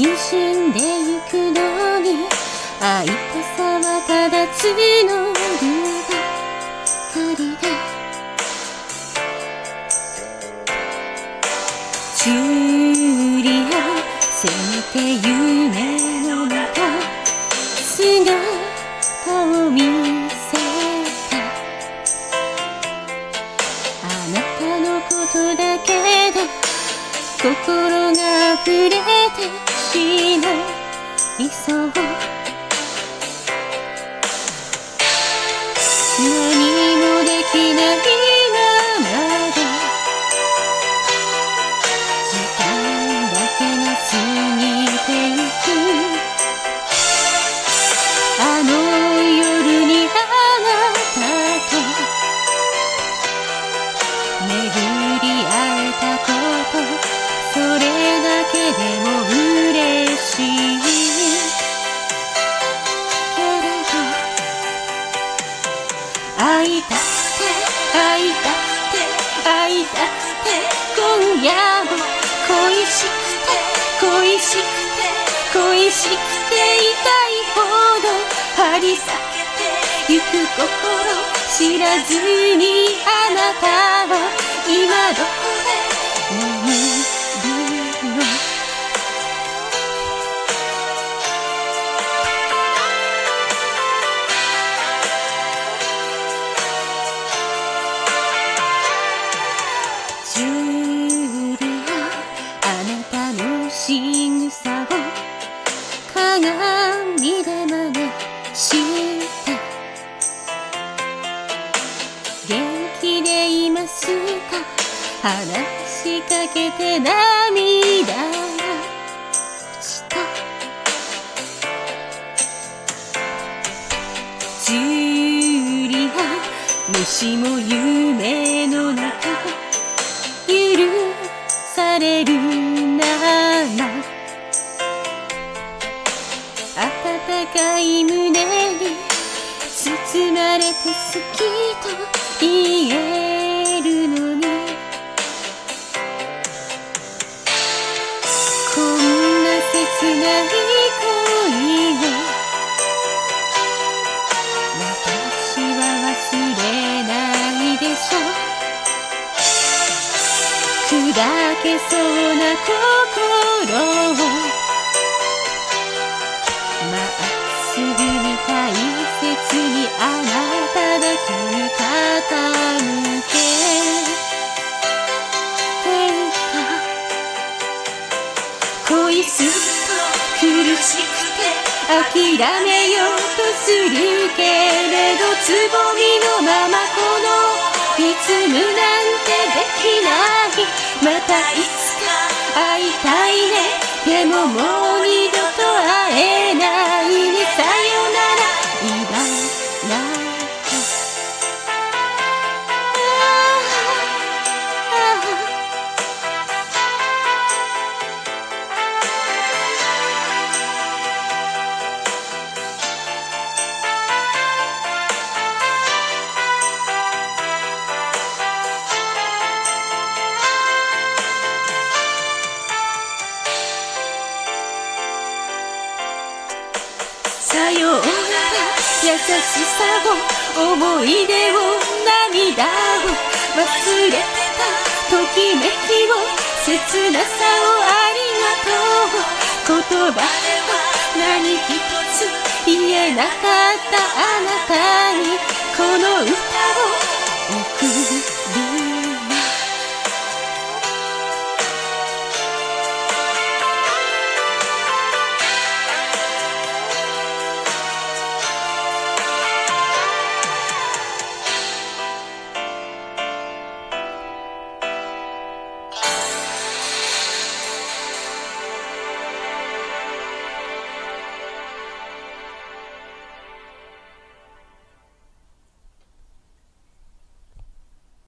あんでゆくのにいこさはただ角のりばかりだジュリアせめて夢。しまい。そ。ういたくて今夜も恋しくて恋しくて恋しくて痛いほど張り裂けてゆく心知らずにあなたは今どこ鏡で真似して。元気でいますか話しかけて涙が落ちた。ジュリアもしも夢の中。許されるかい胸に包まれて好きと言えるのにこんな切ない恋を私は忘れないでしょ。砕けそうな心ずっと苦しくて諦めようとするけれどつぼみのままこのいつむなんてできない。またいつか会いたいね。でももう二度さようなら優しさを思い出を涙を忘れてたときめきを切なさをありがとう言葉では何一つ言えなかったあなたにこの歌を送る